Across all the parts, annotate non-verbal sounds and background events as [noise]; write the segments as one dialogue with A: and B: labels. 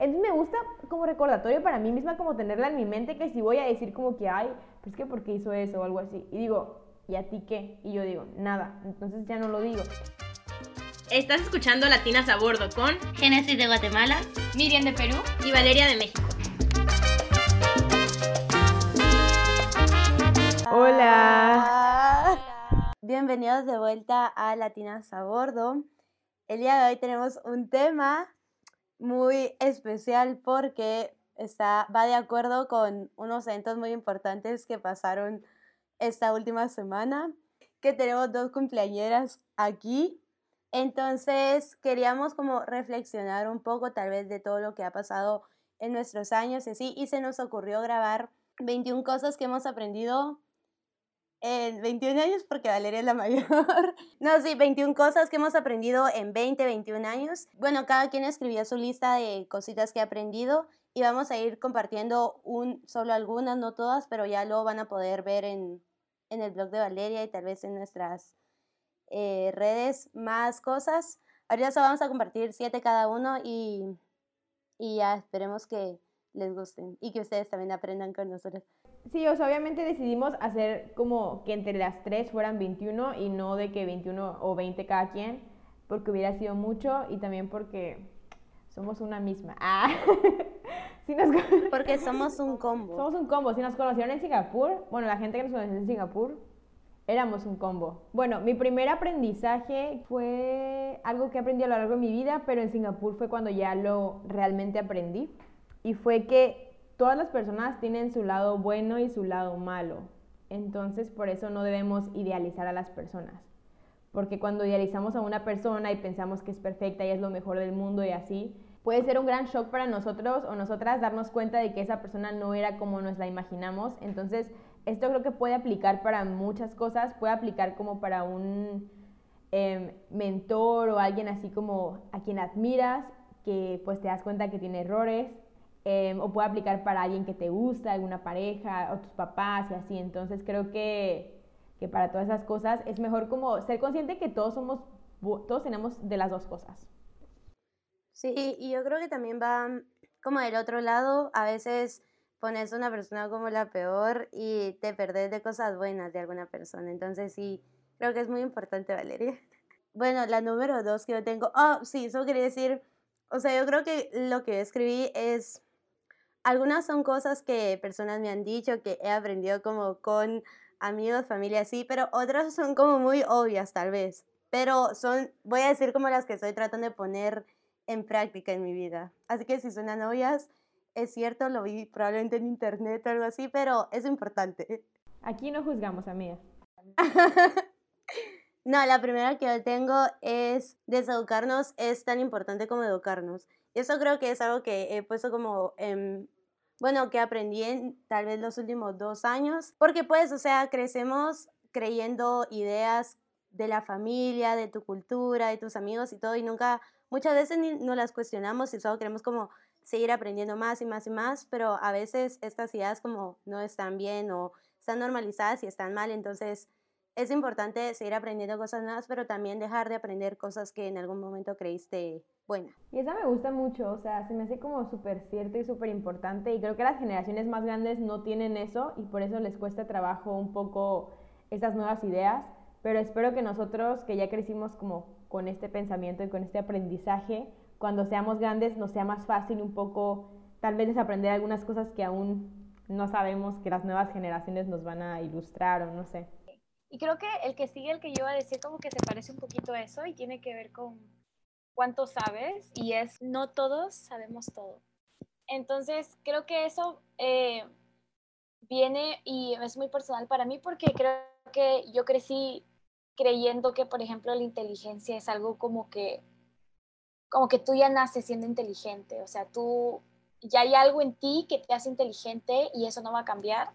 A: Entonces me gusta como recordatorio para mí misma como tenerla en mi mente que si voy a decir como que, ay, pues que porque hizo eso o algo así. Y digo, ¿y a ti qué? Y yo digo, nada. Entonces ya no lo digo.
B: Estás escuchando Latinas a Bordo con
C: Génesis de Guatemala,
B: Miriam de Perú y Valeria de México.
A: Hola.
D: Bienvenidos de vuelta a Latinas a Bordo. El día de hoy tenemos un tema muy especial porque está, va de acuerdo con unos eventos muy importantes que pasaron esta última semana, que tenemos dos cumpleañeras aquí. Entonces queríamos como reflexionar un poco tal vez de todo lo que ha pasado en nuestros años y así, y se nos ocurrió grabar 21 cosas que hemos aprendido en 21 años porque Valeria es la [laughs] mayor. no, sí, 21 cosas que hemos aprendido en 20, 21 años. Bueno, cada quien escribió su lista de cositas que ha aprendido y vamos a ir compartiendo un, solo algunas, no todas, pero ya lo van a poder ver en, en el blog de Valeria y tal vez en nuestras eh, redes más cosas. Ahorita solo vamos a compartir siete cada uno y, y ya esperemos que les gusten y que ustedes también aprendan con nosotros.
A: Sí, o sea, obviamente decidimos hacer como que entre las tres fueran 21 y no de que 21 o 20 cada quien, porque hubiera sido mucho y también porque somos una misma. [laughs] Ah. [laughs]
D: porque somos un combo.
A: Somos un combo. Si nos conocieron en Singapur, bueno, la gente que nos conoció en Singapur, éramos un combo. Bueno, mi primer aprendizaje fue algo que aprendí a lo largo de mi vida, pero en Singapur fue cuando ya lo realmente aprendí. Y fue que todas las personas tienen su lado bueno y su lado malo. Entonces, por eso no debemos idealizar a las personas. Porque cuando idealizamos a una persona y pensamos que es perfecta y es lo mejor del mundo y así, puede ser un gran shock para nosotros o nosotras darnos cuenta de que esa persona no era como nos la imaginamos. Entonces, esto creo que puede aplicar para muchas cosas, puede aplicar como para un em, mentor o alguien así como a quien admiras, que pues te das cuenta que tiene errores Em, o puede aplicar para alguien que te gusta, alguna pareja, o tus papás y así. Entonces creo que, que para todas esas cosas es mejor como ser consciente que todos somos, todos tenemos de las dos cosas.
D: Sí, y yo creo que también va como del otro lado, a veces pones a una persona como la peor y te perdes de cosas buenas de alguna persona. Entonces sí, creo que es muy importante, Valeria. [laughs] Bueno, la número dos que yo tengo, oh, sí, eso quería decir, o sea, yo creo que lo que escribí es algunas son cosas que personas me han dicho, que he aprendido como con amigos, familia, sí, pero otras son como muy obvias tal vez. Pero son, voy a decir como las que estoy tratando de poner en práctica en mi vida. Así que si suenan obvias, es cierto, lo vi probablemente en internet o algo así, pero es importante.
A: Aquí no juzgamos, amiga. [laughs]
D: no, la primera que yo tengo es deseducarnos es tan importante como educarnos. Y eso creo que es algo que he puesto como en bueno, que aprendí en tal vez los últimos dos años, porque pues, o sea, crecemos creyendo ideas de la familia, de tu cultura, de tus amigos y todo, y nunca, muchas veces no las cuestionamos y solo queremos como seguir aprendiendo más y más y más, pero a veces estas ideas como no están bien o están normalizadas y están mal, entonces es importante seguir aprendiendo cosas nuevas, pero también dejar de aprender cosas que en algún momento creíste buenas.
A: Y esa me gusta mucho, o sea, se me hace como súper cierto y súper importante y creo que las generaciones más grandes no tienen eso y por eso les cuesta trabajo un poco estas nuevas ideas, pero espero que nosotros que ya crecimos como con este pensamiento y con este aprendizaje, cuando seamos grandes nos sea más fácil un poco tal vez desaprender algunas cosas que aún no sabemos que las nuevas generaciones nos van a ilustrar o no sé.
B: Y creo que el que sigue, el que yo iba a decir, como que se parece un poquito a eso y tiene que ver con cuánto sabes y es no todos sabemos todo. Entonces, creo que eso eh, viene y es muy personal para mí porque creo que yo crecí creyendo que, por ejemplo, la inteligencia es algo como que, como que tú ya naces siendo inteligente, o sea, tú ya hay algo en ti que te hace inteligente y eso no va a cambiar.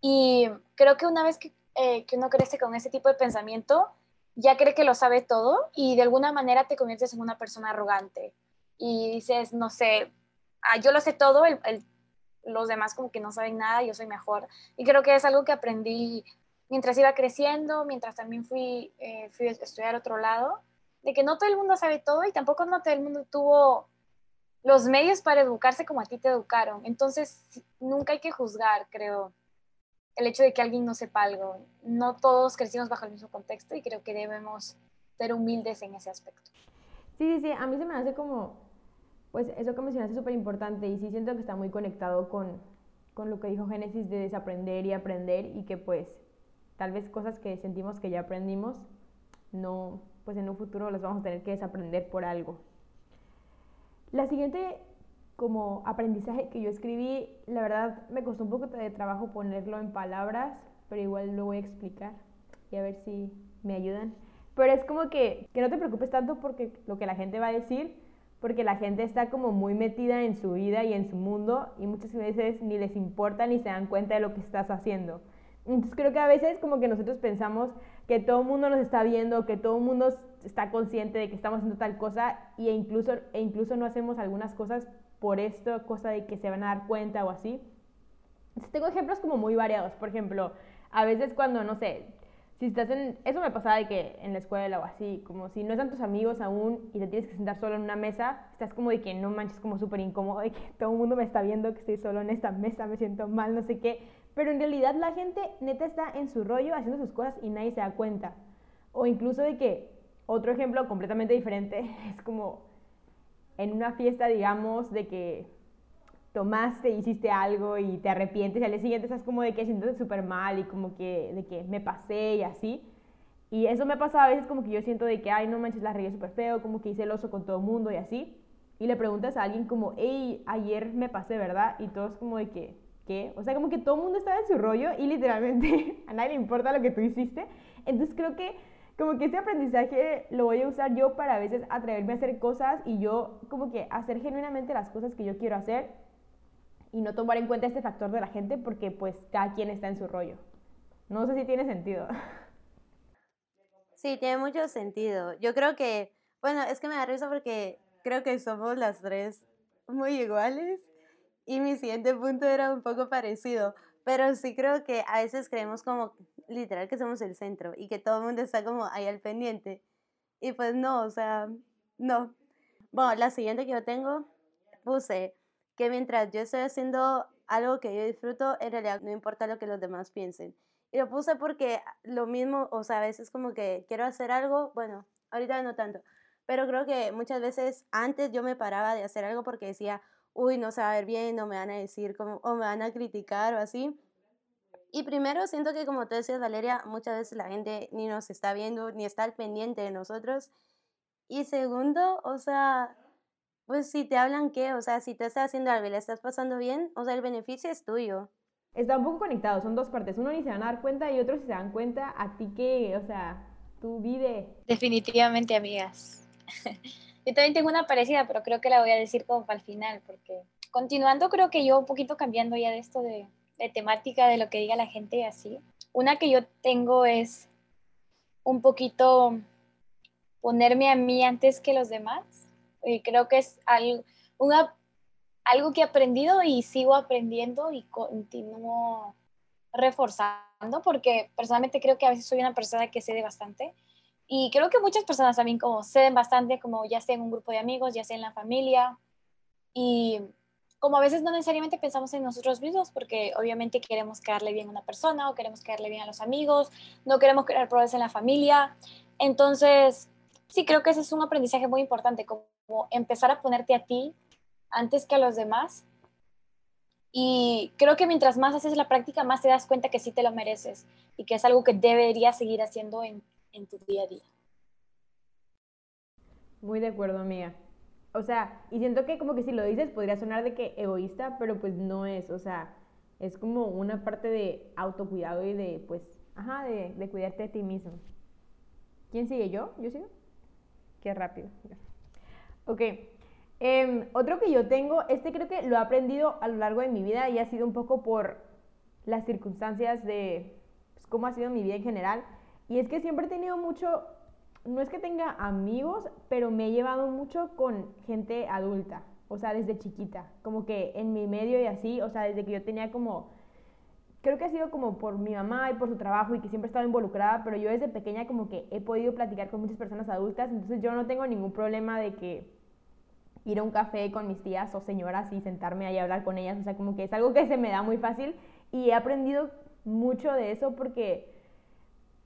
B: Y creo que una vez que eh, que uno crece con ese tipo de pensamiento, ya cree que lo sabe todo y de alguna manera te conviertes en una persona arrogante y dices, no sé, ah, yo lo sé todo, los demás como que no saben nada, yo soy mejor. Y creo que es algo que aprendí mientras iba creciendo, mientras también fui, eh, fui a estudiar otro lado, de que no todo el mundo sabe todo y tampoco no todo el mundo tuvo los medios para educarse como a ti te educaron. Entonces, nunca hay que juzgar, creo, el hecho de que alguien no sepa algo. No todos crecimos bajo el mismo contexto y creo que debemos ser humildes en ese aspecto.
A: Sí, sí, sí, a mí se me hace como, pues eso que mencionaste es súper importante y sí siento que está muy conectado con, con lo que dijo Génesis de desaprender y aprender y que pues tal vez cosas que sentimos que ya aprendimos, no, pues en un futuro las vamos a tener que desaprender por algo. La siguiente como aprendizaje que yo escribí, la verdad me costó un poco de trabajo ponerlo en palabras, pero igual lo voy a explicar y a ver si me ayudan. Pero es como que, que no te preocupes tanto porque lo que la gente va a decir, porque la gente está como muy metida en su vida y en su mundo y muchas veces ni les importa ni se dan cuenta de lo que estás haciendo. Entonces creo que a veces como que nosotros pensamos que todo el mundo nos está viendo, que todo el mundo está consciente de que estamos haciendo tal cosa e incluso, e incluso no hacemos algunas cosas por esto, cosa de que se van a dar cuenta o así. Entonces, tengo ejemplos como muy variados. Por ejemplo, a veces cuando, no sé, si estás en... Eso me pasaba de que en la escuela o así, como si no están tus amigos aún y te tienes que sentar solo en una mesa, estás como de que no manches, como súper incómodo, de que todo el mundo me está viendo que estoy solo en esta mesa, me siento mal, no sé qué. Pero en realidad la gente neta está en su rollo haciendo sus cosas y nadie se da cuenta. O incluso de que otro ejemplo completamente diferente [laughs] es como en una fiesta, digamos, de que tomaste, hiciste algo y te arrepientes y al día siguiente estás como de que sientes súper mal y como que de que me pasé y así. Y eso me pasa a veces como que yo siento de que, ay, no manches, la regué súper feo, como que hice el oso con todo el mundo y así. Y le preguntas a alguien como, hey, ayer me pasé, ¿verdad? Y todos como de que, ¿qué? O sea, como que todo el mundo estaba en su rollo y literalmente [laughs] a nadie le importa lo que tú hiciste. Entonces creo que como que ese aprendizaje lo voy a usar yo para a veces atreverme a hacer cosas y yo como que hacer genuinamente las cosas que yo quiero hacer y no tomar en cuenta este factor de la gente porque pues cada quien está en su rollo. No sé si tiene sentido.
D: Sí, tiene mucho sentido. Yo creo que, bueno, es que me da risa porque creo que somos las tres muy iguales y mi siguiente punto era un poco parecido, pero sí creo que a veces creemos como literal que somos el centro y que todo el mundo está como ahí al pendiente. Y pues no, o sea, no. Bueno, la siguiente que yo tengo, puse que mientras yo estoy haciendo algo que yo disfruto, en realidad no importa lo que los demás piensen. Y lo puse porque lo mismo, o sea, a veces como que quiero hacer algo, bueno, ahorita no tanto, pero creo que muchas veces antes yo me paraba de hacer algo porque decía, uy, no se va a ver bien, no me van a decir como, o me van a criticar o así. Y primero, siento que como tú decías, Valeria, muchas veces la gente ni nos está viendo, ni está al pendiente de nosotros. Y segundo, o sea, pues si te hablan qué, o sea, si te estás haciendo algo y le estás pasando bien, o sea, el beneficio es tuyo.
A: Está un poco conectado, son dos partes. Uno ni se van a dar cuenta y otro si se dan cuenta, a ti que, o sea, tú vive.
B: Definitivamente, amigas. [laughs] yo también tengo una parecida, pero creo que la voy a decir como para el final, porque continuando, creo que yo un poquito cambiando ya de esto de de temática de lo que diga la gente y así. Una que yo tengo es un poquito ponerme a mí antes que los demás. Y creo que es algo, una, algo que he aprendido y sigo aprendiendo y continúo reforzando porque personalmente creo que a veces soy una persona que cede bastante y creo que muchas personas también como ceden bastante como ya sea en un grupo de amigos, ya sea en la familia y como a veces no necesariamente pensamos en nosotros mismos, porque obviamente queremos quedarle bien a una persona o queremos quedarle bien a los amigos, no queremos crear problemas en la familia. Entonces, sí, creo que ese es un aprendizaje muy importante, como empezar a ponerte a ti antes que a los demás. Y creo que mientras más haces la práctica, más te das cuenta que sí te lo mereces y que es algo que deberías seguir haciendo en, en tu día a día.
A: Muy de acuerdo, amiga. O sea, y siento que como que si lo dices podría sonar de que egoísta, pero pues no es, o sea, es como una parte de autocuidado y de, pues, ajá, de, de cuidarte a ti mismo. ¿Quién sigue? ¿Yo? ¿Yo sigo? Qué rápido. Ok. Em, otro que yo tengo, este creo que lo he aprendido a lo largo de mi vida y ha sido un poco por las circunstancias de pues, cómo ha sido mi vida en general. Y es que siempre he tenido mucho no es que tenga amigos, pero me he llevado mucho con gente adulta, o sea, desde chiquita, como que en mi medio y así, o sea, desde que yo tenía como, creo que ha sido como por mi mamá y por su trabajo y que siempre he estado involucrada, pero yo desde pequeña como que he podido platicar con muchas personas adultas, entonces yo no tengo ningún problema de que ir a un café con mis tías o señoras y sentarme ahí a hablar con ellas. O sea, como que es algo que se me da muy fácil y he aprendido mucho de eso porque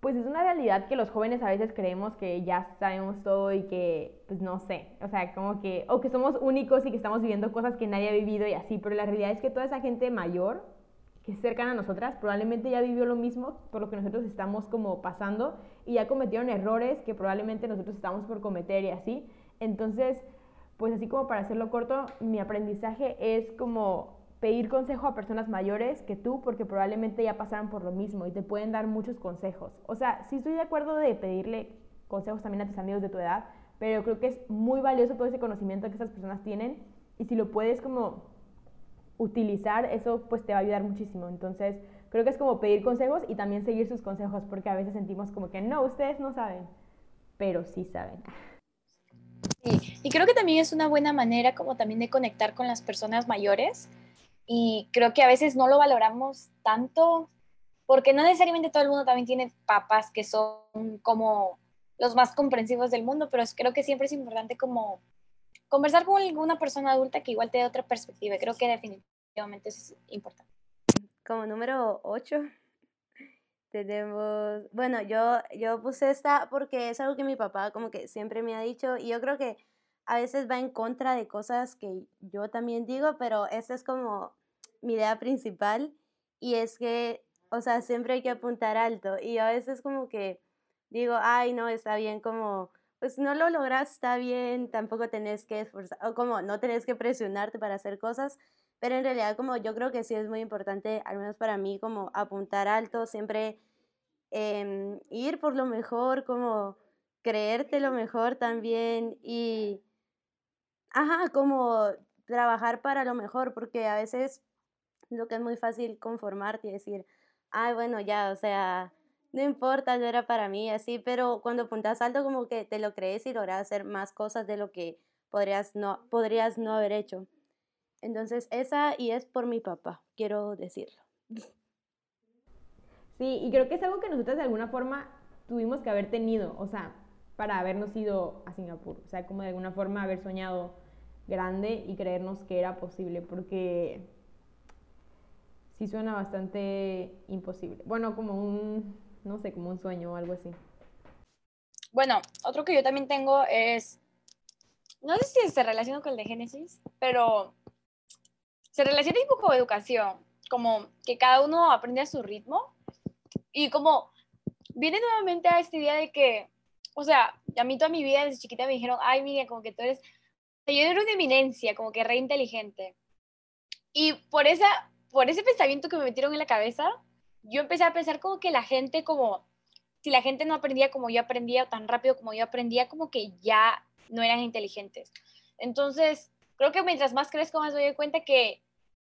A: pues es una realidad que los jóvenes a veces creemos que ya sabemos todo y que, pues no sé, o sea, como que, o que somos únicos y que estamos viviendo cosas que nadie ha vivido y así, pero la realidad es que toda esa gente mayor que es cercana a nosotras probablemente ya vivió lo mismo por lo que nosotros estamos como pasando y ya cometieron errores que probablemente nosotros estamos por cometer y así. Entonces, pues así como para hacerlo corto, mi aprendizaje es como pedir consejo a personas mayores que tú porque probablemente ya pasaron por lo mismo y te pueden dar muchos consejos. O sea, sí estoy de acuerdo de pedirle consejos también a tus amigos de tu edad, pero creo que es muy valioso todo ese conocimiento que esas personas tienen y si lo puedes como utilizar, eso pues te va a ayudar muchísimo. Entonces, creo que es como pedir consejos y también seguir sus consejos porque a veces sentimos como que no, ustedes no saben, pero sí saben.
B: Sí, y creo que también es una buena manera como también de conectar con las personas mayores y creo que a veces no lo valoramos tanto porque no necesariamente todo el mundo también tiene papás que son como los más comprensivos del mundo, pero creo que siempre es importante como conversar con alguna persona adulta que igual te dé otra perspectiva. Creo que definitivamente es importante.
D: Como número 8 [laughs] tenemos, bueno, yo, yo puse esta porque es algo que mi papá como que siempre me ha dicho y yo creo que a veces va en contra de cosas que yo también digo, pero esta es como mi idea principal y es que, o sea, siempre hay que apuntar alto y a veces como que digo, ay, no, está bien como, pues no lo logras, está bien, tampoco tenés que esforzar, o como no tenés que presionarte para hacer cosas, pero en realidad como yo creo que sí es muy importante, al menos para mí, como apuntar alto, siempre em, ir por lo mejor, como creerte lo mejor también y Ajá, como trabajar para lo mejor, porque a veces lo que es muy fácil conformarte y decir, ay, bueno, ya, o sea, no importa, no era para mí, así, pero cuando apuntas alto como que te lo crees y logras hacer más cosas de lo que podrías no, podrías no haber hecho. Entonces, esa y es por mi papá, quiero decirlo. [laughs]
A: Sí, y creo que es algo que nosotros de alguna forma tuvimos que haber tenido, o sea, para habernos ido a Singapur, o sea, como de alguna forma haber soñado grande y creernos que era posible, porque sí suena bastante imposible. Bueno, como un, no sé, como un sueño o algo así.
B: Bueno, otro que yo también tengo es, no sé si se relaciona con el de Génesis, pero se relaciona un poco con educación, como que cada uno aprende a su ritmo y como viene nuevamente a esta idea de que, o sea, a mí toda mi vida desde chiquita me dijeron, ay, mira, como que tú eres yo era una eminencia, como que re inteligente. Y por, esa, por ese pensamiento que me metieron en la cabeza, yo empecé a pensar como que la gente, como, si la gente no aprendía como yo aprendía o tan rápido como yo aprendía, como que ya no eran inteligentes. Entonces, creo que mientras más crezco, más me doy cuenta que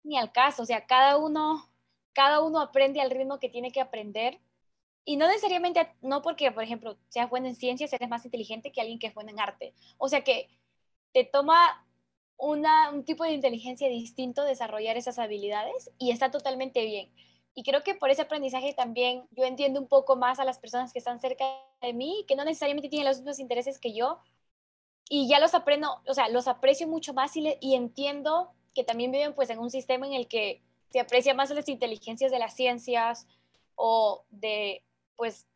B: ni al caso, o sea, cada uno, cada uno aprende al ritmo que tiene que aprender. Y no necesariamente, no porque, por ejemplo, seas bueno en ciencias, eres más inteligente que alguien que es bueno en arte. O sea que te toma un tipo de inteligencia distinto desarrollar esas habilidades y está totalmente bien. Y creo que por ese aprendizaje también yo entiendo un poco más a las personas que están cerca de mí, que no necesariamente tienen los mismos intereses que yo, y ya los aprendo, o sea, los aprecio mucho más y, y entiendo que también viven pues en un sistema en el que se aprecia más las inteligencias de las ciencias o de pues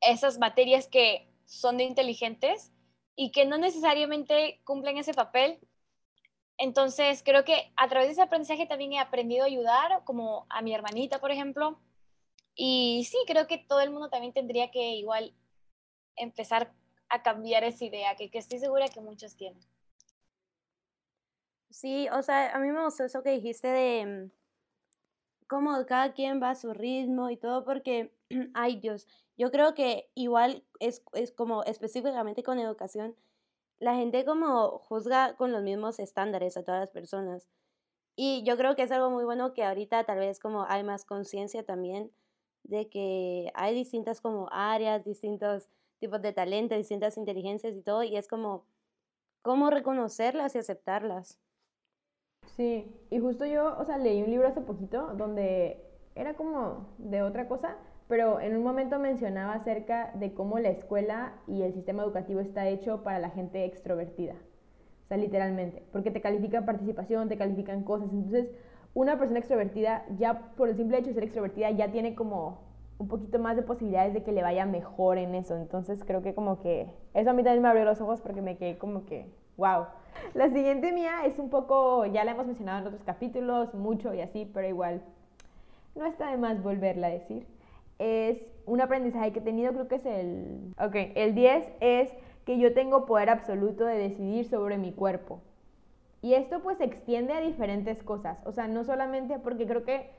B: esas materias que son de inteligentes y que no necesariamente cumplen ese papel. Entonces, creo que a través de ese aprendizaje también he aprendido a ayudar, como a mi hermanita, por ejemplo. Y sí, creo que todo el mundo también tendría que igual empezar a cambiar esa idea, que, que estoy segura que muchos tienen.
D: Sí, o sea, a mí me gustó eso que dijiste de mm, cómo cada quien va a su ritmo y todo, porque, [clears throat] ay Dios, yo creo que igual es, es como específicamente con educación, la gente como juzga con los mismos estándares a todas las personas. Y yo creo que es algo muy bueno que ahorita tal vez como hay más conciencia también de que hay distintas como áreas, distintos tipos de talento, distintas inteligencias y todo, y es como cómo reconocerlas y aceptarlas.
A: Sí, y justo yo, o sea, leí un libro hace poquito donde era como de otra cosa, pero en un momento mencionaba acerca de cómo la escuela y el sistema educativo está hecho para la gente extrovertida. O sea, literalmente, porque te califican participación, te califican cosas, entonces una persona extrovertida ya por el simple hecho de ser extrovertida ya tiene como un poquito más de posibilidades de que le vaya mejor en eso, entonces creo que como que eso a mí también me abrió los ojos porque me quedé como que, wow. La siguiente mía es un poco, ya la hemos mencionado en otros capítulos, mucho y así, pero igual no está de más volverla a decir. Es un aprendizaje que he tenido, creo que es el... Ok, el 10 es que yo tengo poder absoluto de decidir sobre mi cuerpo. Y esto pues se extiende a diferentes cosas, o sea, no solamente porque creo que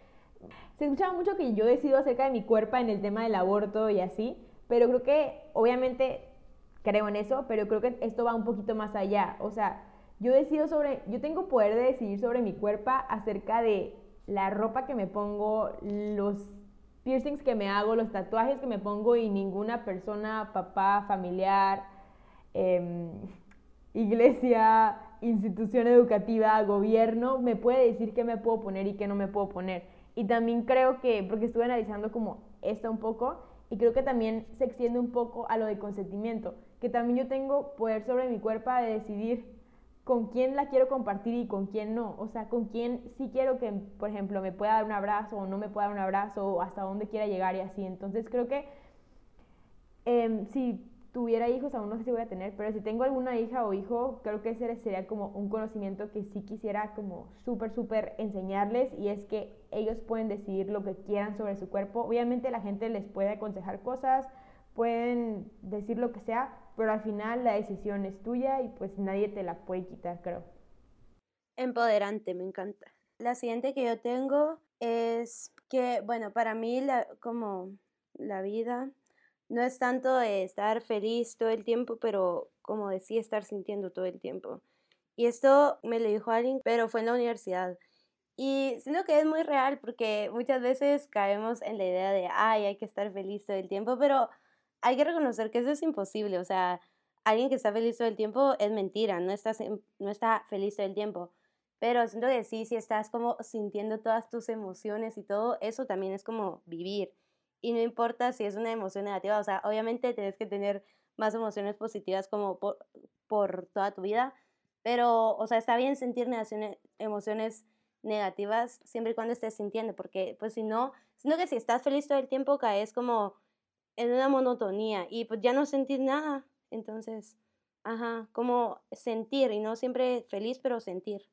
A: se escuchaba mucho que yo decido acerca de mi cuerpo en el tema del aborto y así, pero creo que obviamente creo en eso, pero creo que esto va un poquito más allá, o sea, yo decido sobre, yo tengo poder de decidir sobre mi cuerpo acerca de la ropa que me pongo, los piercings que me hago, los tatuajes que me pongo y ninguna persona, papá, familiar, em, [laughs] iglesia, institución educativa, gobierno, me puede decir qué me puedo poner y qué no me puedo poner. Y también creo que, porque estuve analizando como esto un poco, y creo que también se extiende un poco a lo de consentimiento, que también yo tengo poder sobre mi cuerpo de decidir con quién la quiero compartir y con quién no. O sea, con quién sí quiero que, por ejemplo, me pueda dar un abrazo o no me pueda dar un abrazo o hasta dónde quiera llegar y así. Entonces creo que em, si tuviera hijos, aún no sé si voy a tener, pero si tengo alguna hija o hijo, creo que ese sería como un conocimiento que sí quisiera como súper, súper enseñarles y es que ellos pueden decidir lo que quieran sobre su cuerpo. Obviamente la gente les puede aconsejar cosas, pueden decir lo que sea, pero al final la decisión es tuya y pues nadie te la puede quitar, creo.
D: Empoderante, me encanta. La siguiente que yo tengo es que, bueno, para mí la, como la vida no es tanto de estar feliz todo el tiempo, pero como decía, estar sintiendo todo el tiempo. Y esto me lo dijo alguien, pero fue en la universidad. Y siento que es muy real porque muchas veces caemos en la idea de, ay, hay que estar feliz todo el tiempo, pero hay que reconocer que eso es imposible. O sea, alguien que está feliz todo el tiempo es mentira, no, estás, no está feliz todo el tiempo. Pero siento que sí, si estás como sintiendo todas tus emociones y todo, eso también es como vivir. Y no importa si es una emoción negativa, o sea, obviamente tienes que tener más emociones positivas como por, por toda tu vida, pero, o sea, está bien sentir emociones negativas siempre y cuando estés sintiendo, porque pues si no, siento que si estás feliz todo el tiempo caes como en una monotonía y pues ya no sentís nada. Entonces, ajá, como sentir y no siempre feliz, pero sentir.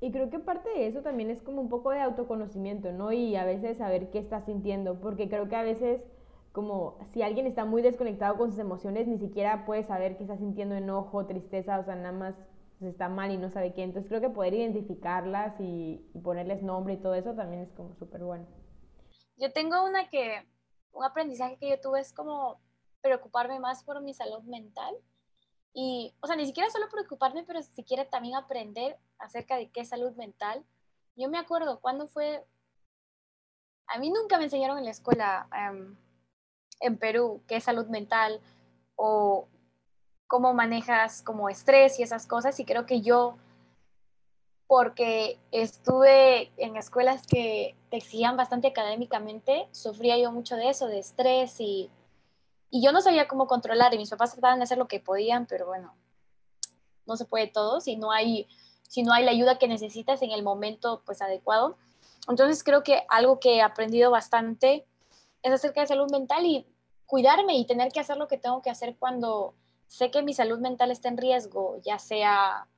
A: Y creo que parte de eso también es como un poco de autoconocimiento, ¿no? Y a veces saber qué estás sintiendo, porque creo que a veces como si alguien está muy desconectado con sus emociones, ni siquiera puede saber que está sintiendo enojo, tristeza, o sea, nada más está mal y no sabe qué. Entonces creo que poder identificarlas y, y ponerles nombre y todo eso también es como súper bueno.
B: Yo tengo una que un aprendizaje que yo tuve es como preocuparme más por mi salud mental. Y, o sea, ni siquiera solo preocuparme, pero siquiera también aprender acerca de qué es salud mental. Yo me acuerdo cuando fue, a mí nunca me enseñaron en la escuela em, en Perú qué es salud mental o cómo manejas como estrés y esas cosas. Y creo que yo porque estuve en escuelas que te exigían bastante académicamente, sufría yo mucho de eso, de estrés y, y yo no sabía cómo controlar y mis papás trataban de hacer lo que podían, pero bueno, no se puede todo si no hay, si no hay la ayuda que necesitas en el momento pues adecuado. Entonces creo que algo que he aprendido bastante es acerca de salud mental y cuidarme y tener que hacer lo que tengo que hacer cuando sé que mi salud mental está en riesgo, ya sea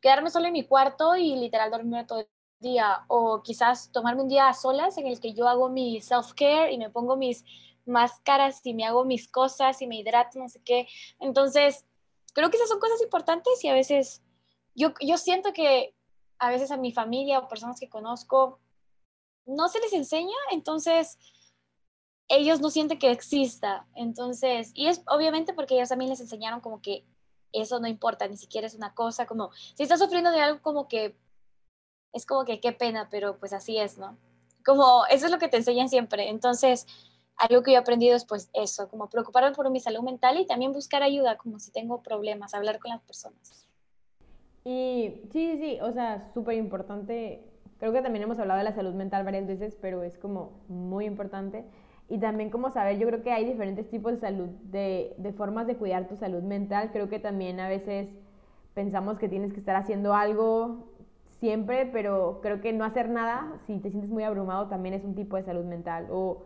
B: quedarme solo en mi cuarto y literal dormirme todo el día o quizás tomarme un día a solas en el que yo hago mi self-care y me pongo mis máscaras y me hago mis cosas y me hidrato, no sé qué. Entonces, creo que esas son cosas importantes y a veces yo, yo siento que a veces a mi familia o personas que conozco no se les enseña, entonces ellos no sienten que exista. Entonces, y es obviamente porque ellos también les enseñaron como que eso no importa, ni siquiera es una cosa como, si estás sufriendo de algo como que, es como que qué pena, pero pues así es, ¿no? Como eso es lo que te enseñan siempre. Entonces, algo que yo he aprendido es pues eso, como preocuparme por mi salud mental y también buscar ayuda, como si tengo problemas, hablar con las personas.
A: Y sí, sí, o sea, súper importante. Creo que también hemos hablado de la salud mental varias veces, pero es como muy importante y también como saber, yo creo que hay diferentes tipos de salud, de, de, formas de cuidar tu salud mental. Creo que también a veces pensamos que tienes que estar haciendo algo siempre, pero creo que no hacer nada, si te sientes muy abrumado, también es un tipo de salud mental. O,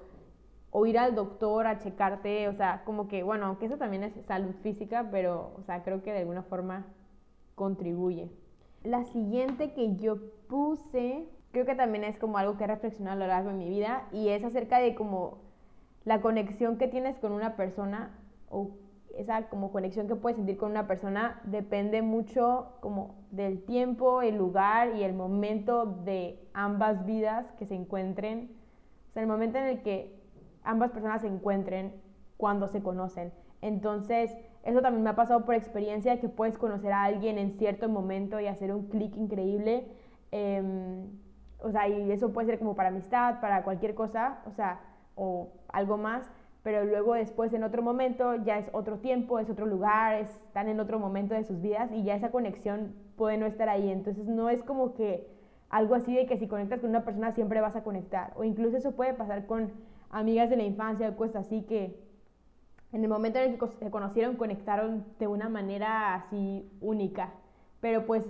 A: o ir al doctor a checarte, o sea, como que, bueno, aunque eso también es salud física, pero, o sea, creo que de alguna forma contribuye. La siguiente que yo puse, creo que también es como algo que he reflexionado a lo largo de mi vida y es acerca de como la conexión que tienes con una persona o esa como conexión que puedes sentir con una persona depende mucho como del tiempo, el lugar y el momento de ambas vidas que se encuentren. O sea, el momento en el que ambas personas se encuentren cuando se conocen. Entonces, eso también me ha pasado por experiencia, que puedes conocer a alguien en cierto momento y hacer un clic increíble. Em, o sea, y eso puede ser como para amistad, para cualquier cosa, o sea, o algo más, pero luego después en otro momento ya es otro tiempo, es otro lugar, están en otro momento de sus vidas y ya esa conexión puede no estar ahí. Entonces no es como que algo así de que si conectas con una persona siempre vas a conectar. O incluso eso puede pasar con amigas de la infancia o cosas así que en el momento en el que se conocieron conectaron de una manera así única. Pero pues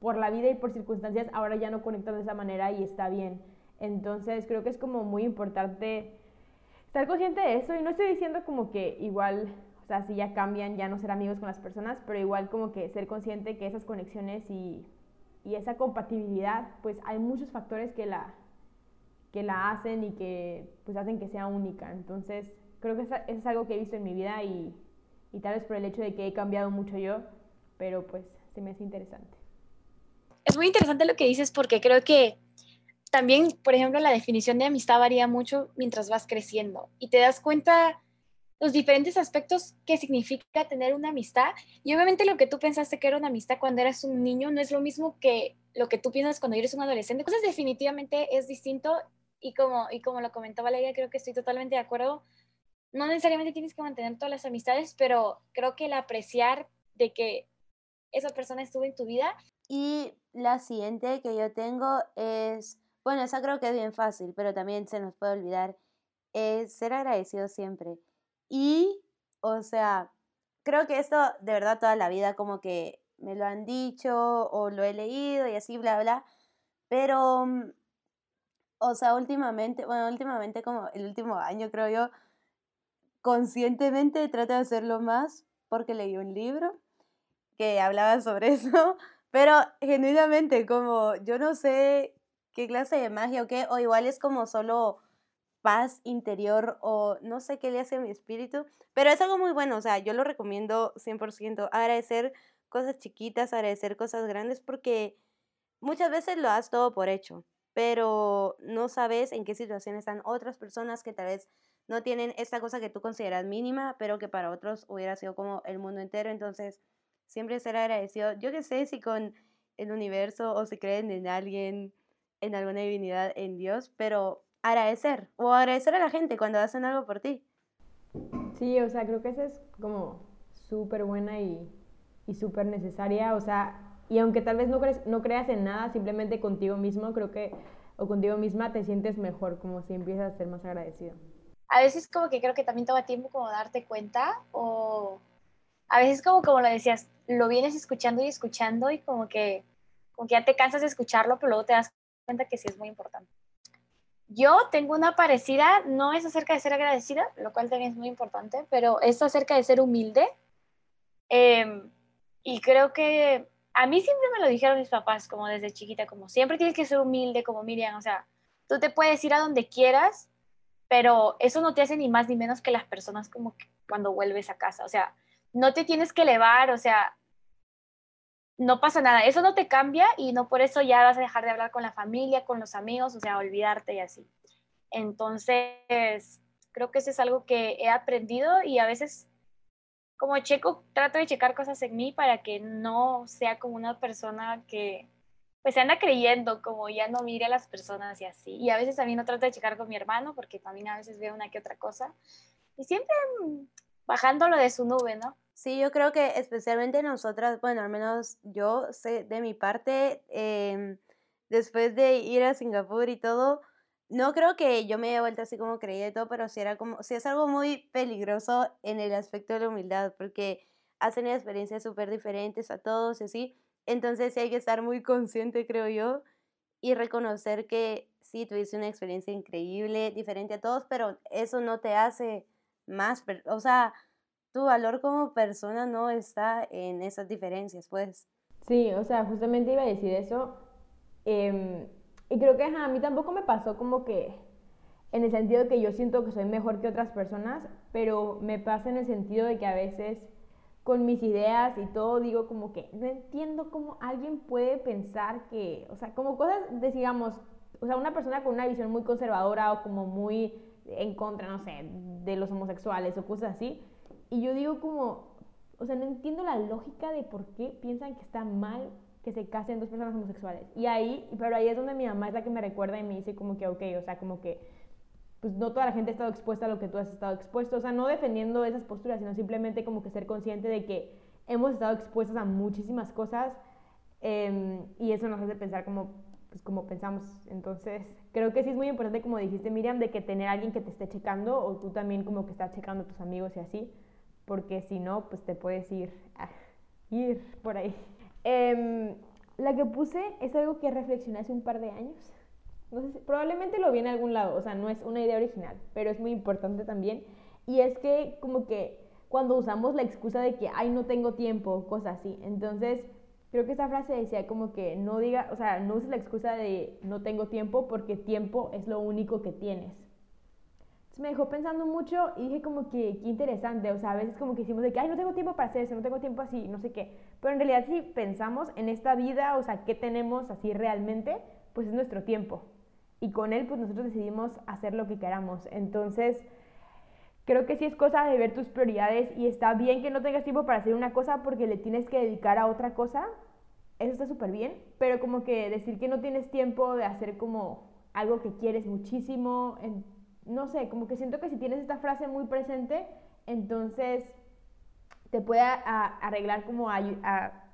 A: por la vida y por circunstancias ahora ya no conectan de esa manera y está bien. Entonces creo que es como muy importante estar consciente de eso y no estoy diciendo como que igual, o sea, si ya cambian, ya no ser amigos con las personas, pero igual como que ser consciente que esas conexiones y, y esa compatibilidad, pues hay muchos factores que la, que la hacen y que pues hacen que sea única. Entonces creo que eso es algo que he visto en mi vida y, y tal vez por el hecho de que he cambiado mucho yo, pero pues se me hace interesante.
B: Es muy interesante lo que dices porque creo que también, por ejemplo, la definición de amistad varía mucho mientras vas creciendo y te das cuenta los diferentes aspectos que significa tener una amistad. Y obviamente lo que tú pensaste que era una amistad cuando eras un niño no es lo mismo que lo que tú piensas cuando eres un adolescente. Entonces definitivamente es distinto y como, y como lo comentaba Valeria, creo que estoy totalmente de acuerdo. No necesariamente tienes que mantener todas las amistades, pero creo que el apreciar de que esa persona estuvo en tu vida.
D: Y la siguiente que yo tengo es bueno, esa creo que es bien fácil, pero también se nos puede olvidar, es ser agradecido siempre. Y, o sea, creo que esto de verdad toda la vida como que me lo han dicho o lo he leído y así, bla, bla. Pero, mm, o sea, últimamente, bueno, últimamente como el último año creo yo, conscientemente trato de hacerlo más porque leí un libro que hablaba sobre [laughs] eso, pero genuinamente como yo no sé qué clase de magia o qué, o igual es como solo paz interior o no sé qué le hace a mi espíritu, pero es algo muy bueno, o sea, yo lo recomiendo 100%, agradecer cosas chiquitas, agradecer cosas grandes, porque muchas veces lo has todo por hecho, pero no sabes en qué situación están otras personas que tal vez no tienen esta cosa que tú consideras mínima, pero que para otros hubiera sido como el mundo entero, entonces siempre ser agradecido. Yo qué sé si con el universo o si creen en alguien en alguna divinidad, en Dios, pero agradecer o agradecer a la gente cuando hacen algo por ti.
A: Sí, o sea, creo que esa es como súper buena y, y súper necesaria, o sea, y aunque tal vez no, crees, no creas en nada, simplemente contigo mismo, creo que, o contigo misma te sientes mejor, como si empiezas a ser más agradecido.
B: A veces como que creo que también toma tiempo como darte cuenta, o a veces como, como lo decías, lo vienes escuchando y escuchando y como que, como que ya te cansas de escucharlo, pero luego te das cuenta que sí es muy importante. Yo tengo una parecida, no es acerca de ser agradecida, lo cual también es muy importante, pero es acerca de ser humilde. Em, y creo que a mí siempre me lo dijeron mis papás, como desde chiquita, como siempre tienes que ser humilde, como Miriam, o sea, tú te puedes ir a donde quieras, pero eso no te hace ni más ni menos que las personas como cuando vuelves a casa, o sea, no te tienes que elevar, o sea, no pasa nada, eso no te cambia y no por eso ya vas a dejar de hablar con la familia, con los amigos, o sea, olvidarte y así. Entonces, creo que eso es algo que he aprendido y a veces como checo, trato de checar cosas en mí para que no sea como una persona que pues se anda creyendo, como ya no mire a las personas y así. Y a veces también no trato de checar con mi hermano porque también a veces veo una que otra cosa. Y siempre mm, bajándolo de su nube, ¿no?
D: Sí, yo creo que especialmente nosotras, bueno, al menos yo sé de mi parte, em, después de ir a Singapur y todo, no creo que yo me haya vuelto así como creía y todo, pero sí era como, sí es algo muy peligroso en el aspecto de la humildad, porque tenido experiencias súper diferentes a todos y así. Entonces sí hay que estar muy consciente, creo yo, y reconocer que sí, tuviste una experiencia increíble, diferente a todos, pero eso no te hace más, o sea, tu valor como persona no está en esas diferencias, pues.
A: Sí, o sea, justamente iba a decir eso. Em, y creo que a mí tampoco me pasó como que en el sentido de que yo siento que soy mejor que otras personas, pero me pasa en el sentido de que a veces con mis ideas y todo digo como que no entiendo cómo alguien puede pensar que, o sea, como cosas, de, digamos, o sea, una persona con una visión muy conservadora o como muy en contra, no sé, de los homosexuales o cosas así. Y yo digo como, o sea, no entiendo la lógica de por qué piensan que está mal que se casen dos personas homosexuales. Y ahí, pero ahí es donde mi mamá es la que me recuerda y me dice como que, ok, o sea, como que, pues no toda la gente ha estado expuesta a lo que tú has estado expuesto. O sea, no defendiendo esas posturas, sino simplemente como que ser consciente de que hemos estado expuestos a muchísimas cosas em, y eso nos hace pensar como, pues, como pensamos. Entonces, creo que sí es muy importante, como dijiste Miriam, de que tener a alguien que te esté checando o tú también como que estás checando a tus amigos y así, porque si no, pues te puedes ir, ir por ahí. Em, la que puse es algo que reflexioné hace un par de años. Probablemente lo vi en algún lado, o sea, no es una idea original, pero es muy importante también. Y es que como que cuando usamos la excusa de que, ay, no tengo tiempo, cosas así. Entonces, creo que esa frase decía como que no diga, o sea, no uses la excusa de no tengo tiempo porque tiempo es lo único que tienes me dejó pensando mucho y dije como que qué interesante, o sea, a veces como que decimos de que, ay, no tengo tiempo para hacer eso, no tengo tiempo así, no sé qué, pero en realidad si pensamos en esta vida, o sea, qué tenemos así realmente, pues es nuestro tiempo. Y con él pues nosotros decidimos hacer lo que queramos, entonces creo que sí es cosa de ver tus prioridades y está bien que no tengas tiempo para hacer una cosa porque le tienes que dedicar a otra cosa, eso está súper bien, pero como que decir que no tienes tiempo de hacer como algo que quieres muchísimo, no sé, como que siento que si tienes esta frase muy presente, entonces te puede arreglar como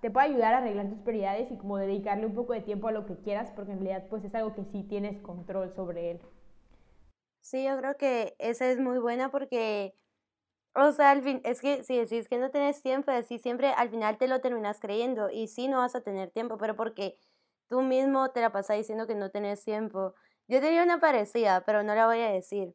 A: te puede ayudar a arreglar tus prioridades y como dedicarle un poco de tiempo a lo que quieras, porque en realidad pues es algo que sí tienes control sobre él.
D: Sí, yo creo que esa es muy buena porque, o sea, al fin, es que si decís que no tienes tiempo, así siempre al final te lo terminas creyendo y sí no vas a tener tiempo, pero porque tú mismo te la pasas diciendo que no tienes tiempo. Yo tenía una parecida, pero no la voy a decir.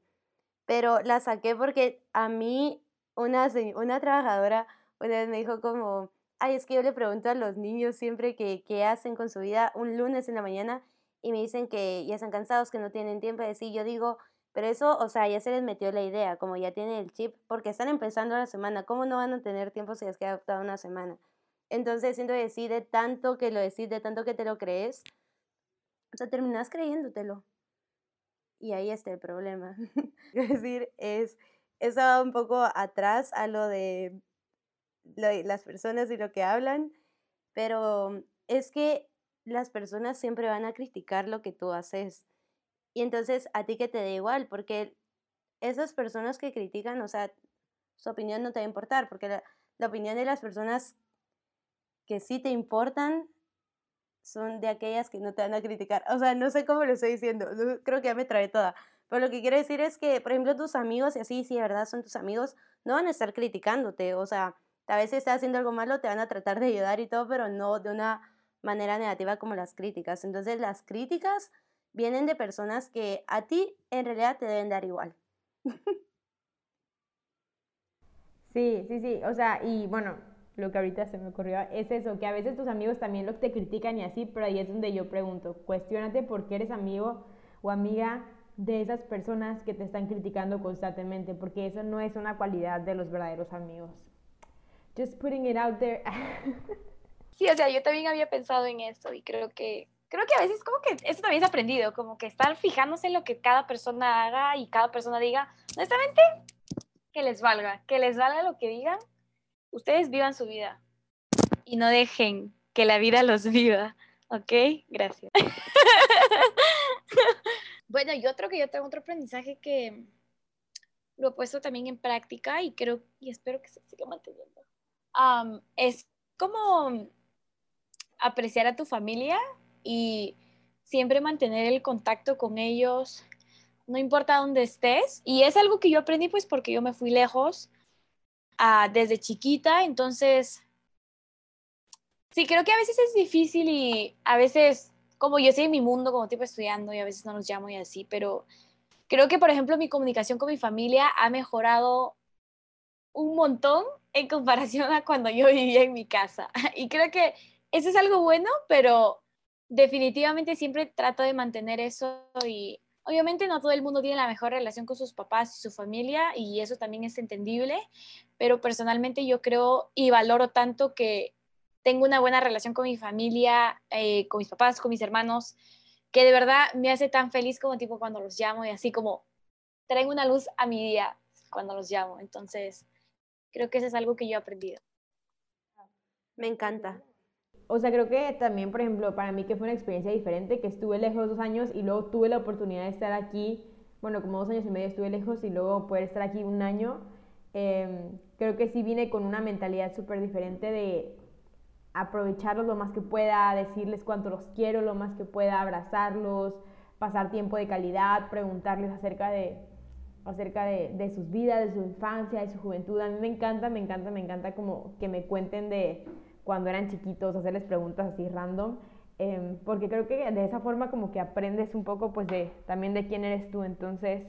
D: Pero la saqué porque a mí una, una trabajadora una vez me dijo como, ay, es que yo le pregunto a los niños siempre que, qué hacen con su vida un lunes en la mañana y me dicen que ya están cansados, que no tienen tiempo de. Yo digo, pero eso, o sea, ya se les metió la idea, como ya tienen el chip, porque están empezando la semana. ¿Cómo no van a tener tiempo si les queda toda una semana? Entonces siento que sí, de tanto que lo decís, de tanto que te lo crees, o sea, terminas creyéndotelo. Y ahí está el problema. [laughs] es decir, es, eso va un poco atrás a lo de, las personas y lo que hablan, pero es que las personas siempre van a criticar lo que tú haces. Y entonces a ti que te da igual, porque esas personas que critican, o sea, su opinión no te va a importar, porque la, la opinión de las personas que sí te importan son de aquellas que no te van a criticar. O sea, no sé cómo lo estoy diciendo, creo que ya me trae toda. Pero lo que quiero decir es que, por ejemplo, tus amigos, y así, si de verdad son tus amigos, no van a estar criticándote. O sea, a veces estás haciendo algo malo, te van a tratar de ayudar y todo, pero no de una manera negativa como las críticas. Entonces, las críticas vienen de personas que a ti en realidad te deben dar igual. [laughs]
A: Sí, sí, sí. O sea, y bueno, lo que ahorita se me ocurrió es eso, que a veces tus amigos también lo te critican y así, pero ahí es donde yo pregunto, cuestionate por qué eres amigo o amiga de esas personas que te están criticando constantemente, porque eso no es una cualidad de los verdaderos amigos. Just putting it out there. [laughs]
B: sí, o sea, yo también había pensado en eso y creo que creo que a veces como que eso también es aprendido, como que estar fijándose en lo que cada persona haga y cada persona diga, honestamente, que les valga, que les valga lo que digan ustedes vivan su vida y no dejen que la vida los viva. ¿Ok? Gracias. [laughs] bueno, yo creo que yo tengo otro aprendizaje que lo he puesto también en práctica y creo y espero que se siga manteniendo. es como apreciar a tu familia y siempre mantener el contacto con ellos, no importa dónde estés. Y es algo que yo aprendí pues porque yo me fui lejos ah, desde chiquita, entonces sí, creo que a veces es difícil y a veces, como yo estoy en mi mundo como tipo estudiando y a veces no los llamo y así, pero creo que, por ejemplo, mi comunicación con mi familia ha mejorado un montón en comparación a cuando yo vivía en mi casa. [laughs] Y creo que eso es algo bueno, pero definitivamente siempre trato de mantener eso y obviamente no todo el mundo tiene la mejor relación con sus papás y su familia y eso también es entendible, pero personalmente yo creo y valoro tanto que tengo una buena relación con mi familia, eh, con mis papás, con mis hermanos, que de verdad me hace tan feliz como tipo cuando los llamo y así como traen una luz a mi día cuando los llamo. Entonces, creo que eso es algo que yo he aprendido.
D: Me encanta.
A: O sea, creo que también, por ejemplo, para mí que fue una experiencia diferente, que estuve lejos dos años y luego tuve la oportunidad de estar aquí, bueno, como dos años y medio estuve lejos y luego poder estar aquí un año, em, creo que sí vine con una mentalidad súper diferente de aprovecharlos lo más que pueda, decirles cuánto los quiero lo más que pueda, abrazarlos, pasar tiempo de calidad, preguntarles acerca de, acerca de, de, sus vidas, de su infancia, de su juventud. A mí me encanta, me encanta, me encanta como que me cuenten de cuando eran chiquitos, hacerles preguntas así random, em, porque creo que de esa forma como que aprendes un poco pues de también de quién eres tú. Entonces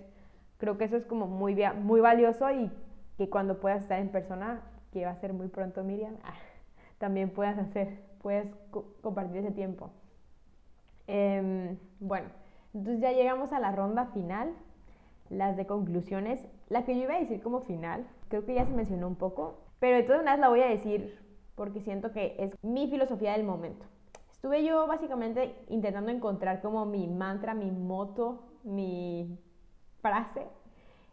A: creo que eso es como muy, muy valioso y que cuando puedas estar en persona, que va a ser muy pronto Miriam, [laughs] también puedas hacer, puedes compartir ese tiempo. Em, bueno, entonces ya llegamos a la ronda final, las de conclusiones. La que yo iba a decir como final, creo que ya se mencionó un poco, pero de todas maneras la voy a decir porque siento que es mi filosofía del momento. Estuve yo básicamente intentando encontrar como mi mantra, mi moto, mi frase,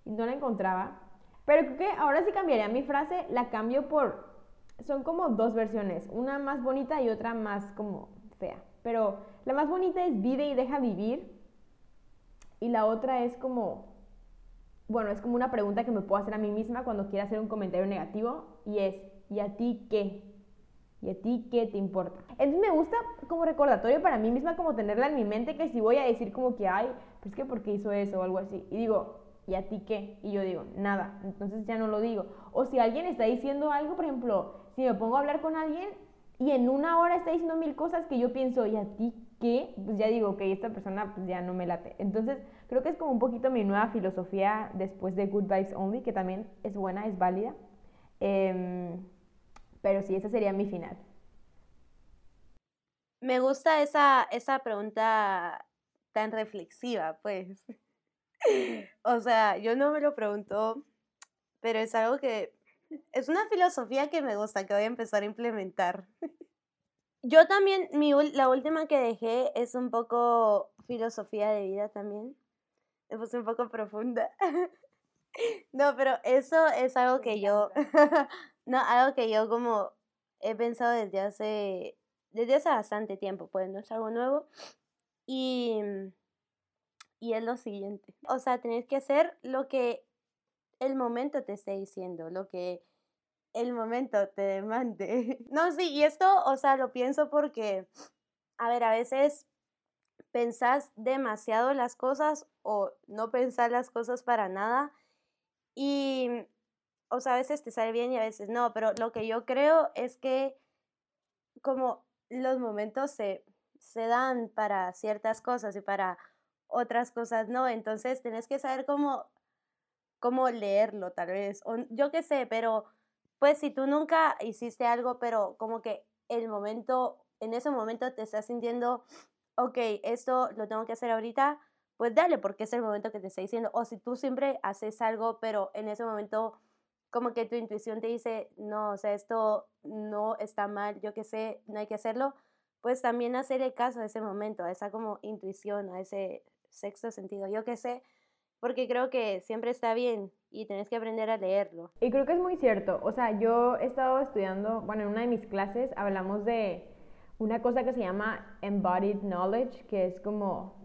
A: y no la encontraba. Pero creo que ahora sí cambiaría mi frase, la cambio por son como dos versiones, una más bonita y otra más como fea. Pero la más bonita es vive y deja vivir. Y la otra es como, bueno, es como una pregunta que me puedo hacer a mí misma cuando quiera hacer un comentario negativo y es, ¿y a ti qué? ¿Y a ti qué te importa? Entonces me gusta como recordatorio para mí misma como tenerla en mi mente que si voy a decir como que, ay, pues que porque hizo eso o algo así. Y digo, ¿y a ti qué? Y yo digo, nada, entonces ya no lo digo. O si alguien está diciendo algo, por ejemplo, si me pongo a hablar con alguien y en una hora está diciendo mil cosas que yo pienso, ¿y a ti qué? Pues ya digo, que esta persona pues ya no me late. Entonces, creo que es como un poquito mi nueva filosofía después de Good Vibes Only, que también es buena, es válida. Em, pero sí, ese sería mi final.
D: Me gusta esa, esa pregunta tan reflexiva, pues. [laughs] o sea, yo no me lo pregunto, pero es algo que es una filosofía que me gusta, que voy a empezar a implementar. Yo también, mi, la última que dejé es un poco filosofía de vida también. Puse un poco profunda. [laughs] No, pero eso es algo que yo, [laughs] no, algo que yo como he pensado desde hace, desde hace bastante tiempo, pues no es algo nuevo. Y, y es lo siguiente, o sea, tenés que hacer lo que el momento te esté diciendo, lo que el momento te demande. [laughs] No, sí, y esto, o sea, lo pienso porque, a ver, a veces pensás demasiado las cosas o no pensás las cosas para nada y, o sea, a veces te sale bien y a veces no, pero lo que yo creo es que como los momentos se, se dan para ciertas cosas y para otras cosas no, entonces tenés que saber cómo cómo leerlo tal vez, o yo qué sé, pero pues si tú nunca hiciste algo, pero como que el momento, en ese momento te estás sintiendo, ok, esto lo tengo que hacer ahorita, pues dale, porque es el momento que te está diciendo, o si tú siempre haces algo, pero en ese momento como que tu intuición te dice, no, o sea, esto no está mal, yo qué sé, no hay que hacerlo, pues también hacerle caso a ese momento, a esa como intuición, a ese sexto sentido, yo qué sé, porque creo que siempre está bien y tenés que aprender a leerlo.
A: Y creo que es muy cierto, o sea, yo he estado estudiando, bueno, en una de mis clases hablamos de una cosa que se llama embodied knowledge, que es como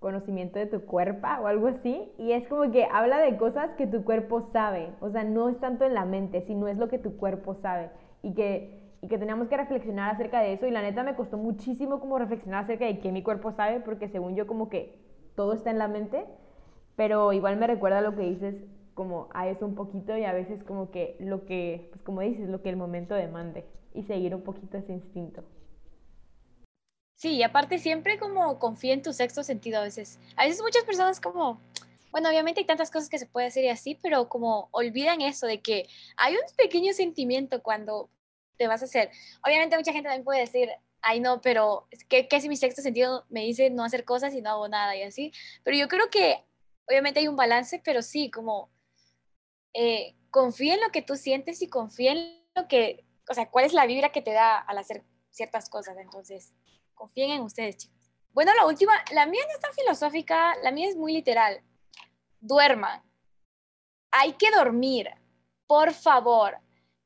A: conocimiento de tu cuerpo o algo así, y es como que habla de cosas que tu cuerpo sabe, o sea, no es tanto en la mente, sino es lo que tu cuerpo sabe, y que, y que tenemos que reflexionar acerca de eso, y la neta me costó muchísimo como reflexionar acerca de qué mi cuerpo sabe, porque según yo como que todo está en la mente, pero igual me recuerda lo que dices como a eso un poquito y a veces como que lo que, pues como dices, lo que el momento demande y seguir un poquito ese instinto.
B: Sí, y aparte siempre como confía en tu sexto sentido a veces. A veces muchas personas como, bueno, obviamente hay tantas cosas que se puede hacer y así, pero como olvidan eso de que hay un pequeño sentimiento cuando te vas a hacer. Obviamente mucha gente también puede decir, ay no, pero ¿qué, qué si mi sexto sentido me dice no hacer cosas y no hago nada y así? Pero yo creo que obviamente hay un balance, pero sí, como eh, confía en lo que tú sientes y confía en lo que, o sea, cuál es la vibra que te da al hacer ciertas cosas. Entonces, confíen en ustedes, chicos. Bueno, la última, la mía no es tan filosófica, la mía es muy literal. Duerman. Hay que dormir, por favor.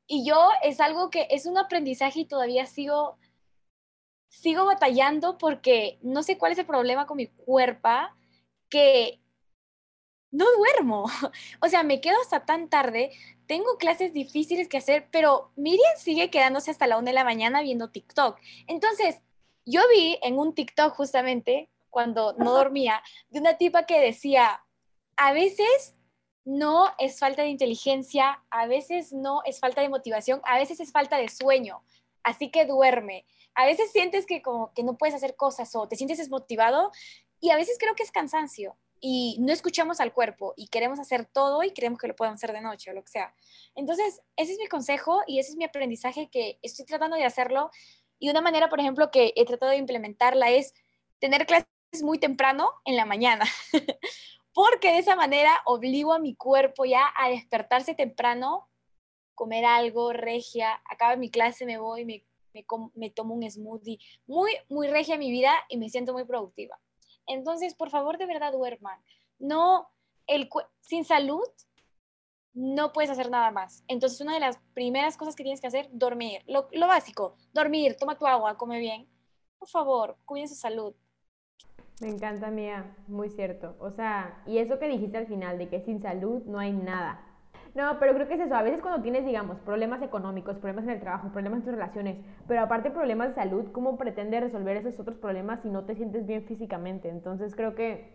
B: Y yo es algo que es un aprendizaje y todavía sigo, sigo batallando porque no sé cuál es el problema con mi cuerpo, que no duermo. [laughs] O sea, me quedo hasta tan tarde, tengo clases difíciles que hacer, pero Miriam sigue quedándose hasta la una de la mañana viendo TikTok. Entonces, yo vi en un TikTok justamente, cuando no dormía, de una tipa que decía, a veces no es falta de inteligencia, a veces no es falta de motivación, a veces es falta de sueño, así que duerme. A veces sientes que como que no puedes hacer cosas o te sientes desmotivado y a veces creo que es cansancio y no escuchamos al cuerpo y queremos hacer todo y creemos que lo podemos hacer de noche o lo que sea. Entonces, ese es mi consejo y ese es mi aprendizaje que estoy tratando de hacerlo y una manera, por ejemplo, que he tratado de implementarla es tener clases muy temprano en la mañana, [laughs] porque de esa manera obligo a mi cuerpo ya a despertarse temprano, comer algo, regia, acaba mi clase, me voy, me, me, tomo un smoothie, muy, muy regia mi vida y me siento muy productiva. Entonces, por favor, de verdad duerman. No, el, sin salud no puedes hacer nada más. Entonces, una de las primeras cosas que tienes que hacer, dormir. Lo, básico, dormir, toma tu agua, come bien. Por favor, cuiden su salud.
A: Me encanta, Mía, muy cierto. O sea, y eso que dijiste al final, de que sin salud no hay nada. No, pero creo que es eso. A veces cuando tienes, digamos, problemas económicos, problemas en el trabajo, problemas en tus relaciones, pero aparte problemas de salud, ¿cómo pretendes resolver esos otros problemas si no te sientes bien físicamente? Entonces creo que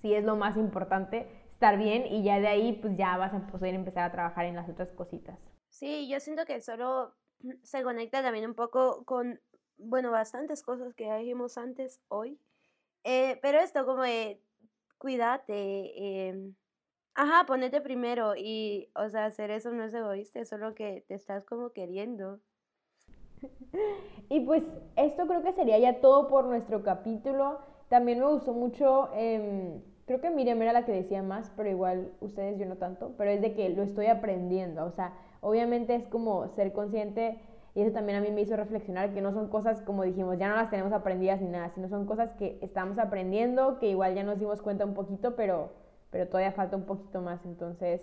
A: sí es lo más importante estar bien y ya de ahí pues ya vas a poder empezar a trabajar en las otras cositas.
D: Sí, yo siento que solo [clears throat] se conecta también un poco con, bueno, bastantes cosas que dijimos antes hoy, eh, pero esto como de cuídate, em, ajá, ponete primero y, o sea, hacer eso no es egoísta, es solo que te estás como queriendo. [laughs]
A: Y pues esto creo que sería ya todo por nuestro capítulo. También me gustó mucho... Eh, creo que Miriam era la que decía más, pero igual ustedes yo no tanto, pero es de que lo estoy aprendiendo, o sea, obviamente es como ser consciente y eso también a mí me hizo reflexionar que no son cosas como dijimos, ya no las tenemos aprendidas ni nada, sino son cosas que estamos aprendiendo, que igual ya nos dimos cuenta un poquito, pero, pero todavía falta un poquito más, entonces,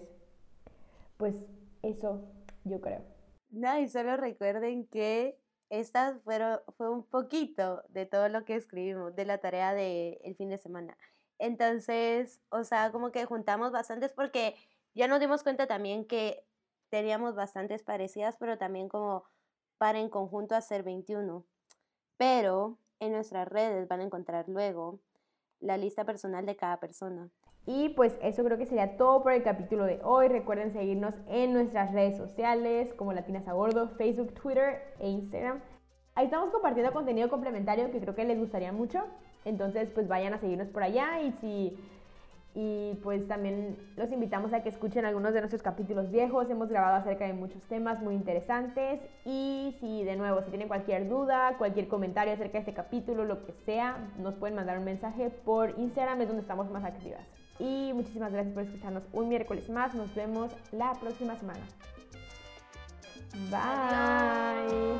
A: pues eso yo creo.
D: No, y solo recuerden que esta fueron, fue un poquito de todo lo que escribimos, de la tarea del el fin de semana. Entonces, o sea, como que juntamos bastantes porque ya nos dimos cuenta también que teníamos bastantes parecidas, pero también como para en conjunto hacer 21. Pero en nuestras redes van a encontrar luego la lista personal de cada persona.
A: Y pues eso creo que sería todo por el capítulo de hoy. Recuerden seguirnos en nuestras redes sociales como Latinas a Bordo, Facebook, Twitter e Instagram. Ahí estamos compartiendo contenido complementario que creo que les gustaría mucho. Entonces, pues vayan a seguirnos por allá y si y pues también los invitamos a que escuchen algunos de nuestros capítulos viejos. Hemos grabado acerca de muchos temas muy interesantes. Y si de nuevo, si tienen cualquier duda, cualquier comentario acerca de este capítulo, lo que sea, nos pueden mandar un mensaje por Instagram, es donde estamos más activas. Y muchísimas gracias por escucharnos un miércoles más. Nos vemos la próxima semana. Bye.